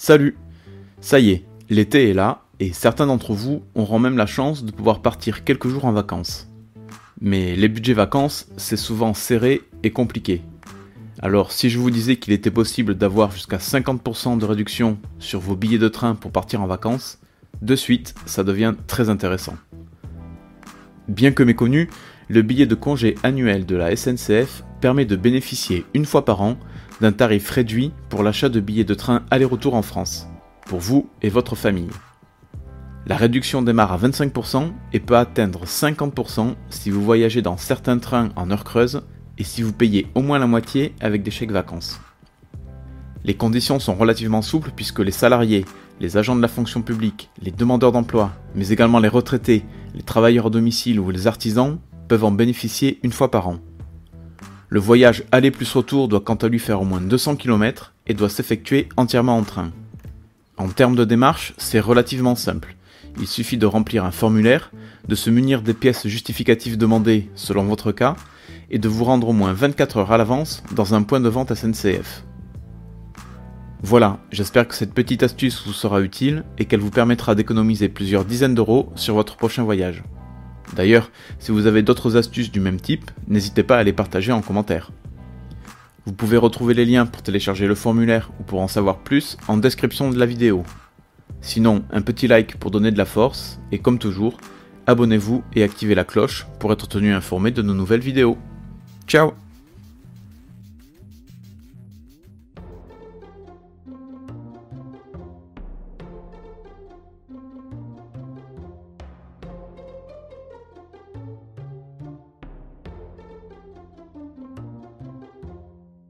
Salut Ça y est, l'été est là, et certains d'entre vous auront même la chance de pouvoir partir quelques jours en vacances. Mais les budgets vacances, c'est souvent serré et compliqué. Alors si je vous disais qu'il était possible d'avoir jusqu'à 50% de réduction sur vos billets de train pour partir en vacances, de suite, ça devient très intéressant. Bien que méconnu, le billet de congé annuel de la SNCF permet de bénéficier une fois par an d'un tarif réduit pour l'achat de billets de train aller-retour en France, pour vous et votre famille. La réduction démarre à 25% et peut atteindre 50% si vous voyagez dans certains trains en heure creuse et si vous payez au moins la moitié avec des chèques vacances. Les conditions sont relativement souples puisque les salariés, les agents de la fonction publique, les demandeurs d'emploi, mais également les retraités, les travailleurs à domicile ou les artisans peuvent en bénéficier une fois par an. Le voyage aller plus retour doit quant à lui faire au moins 200 km et doit s'effectuer entièrement en train. En termes de démarche, c'est relativement simple. Il suffit de remplir un formulaire, de se munir des pièces justificatives demandées selon votre cas, et de vous rendre au moins 24 heures à l'avance dans un point de vente SNCF. Voilà, j'espère que cette petite astuce vous sera utile et qu'elle vous permettra d'économiser plusieurs dizaines d'euros sur votre prochain voyage. D'ailleurs, si vous avez d'autres astuces du même type, n'hésitez pas à les partager en commentaire. Vous pouvez retrouver les liens pour télécharger le formulaire ou pour en savoir plus en description de la vidéo. Sinon, un petit like pour donner de la force, et comme toujours, abonnez-vous et activez la cloche pour être tenu informé de nos nouvelles vidéos. Ciao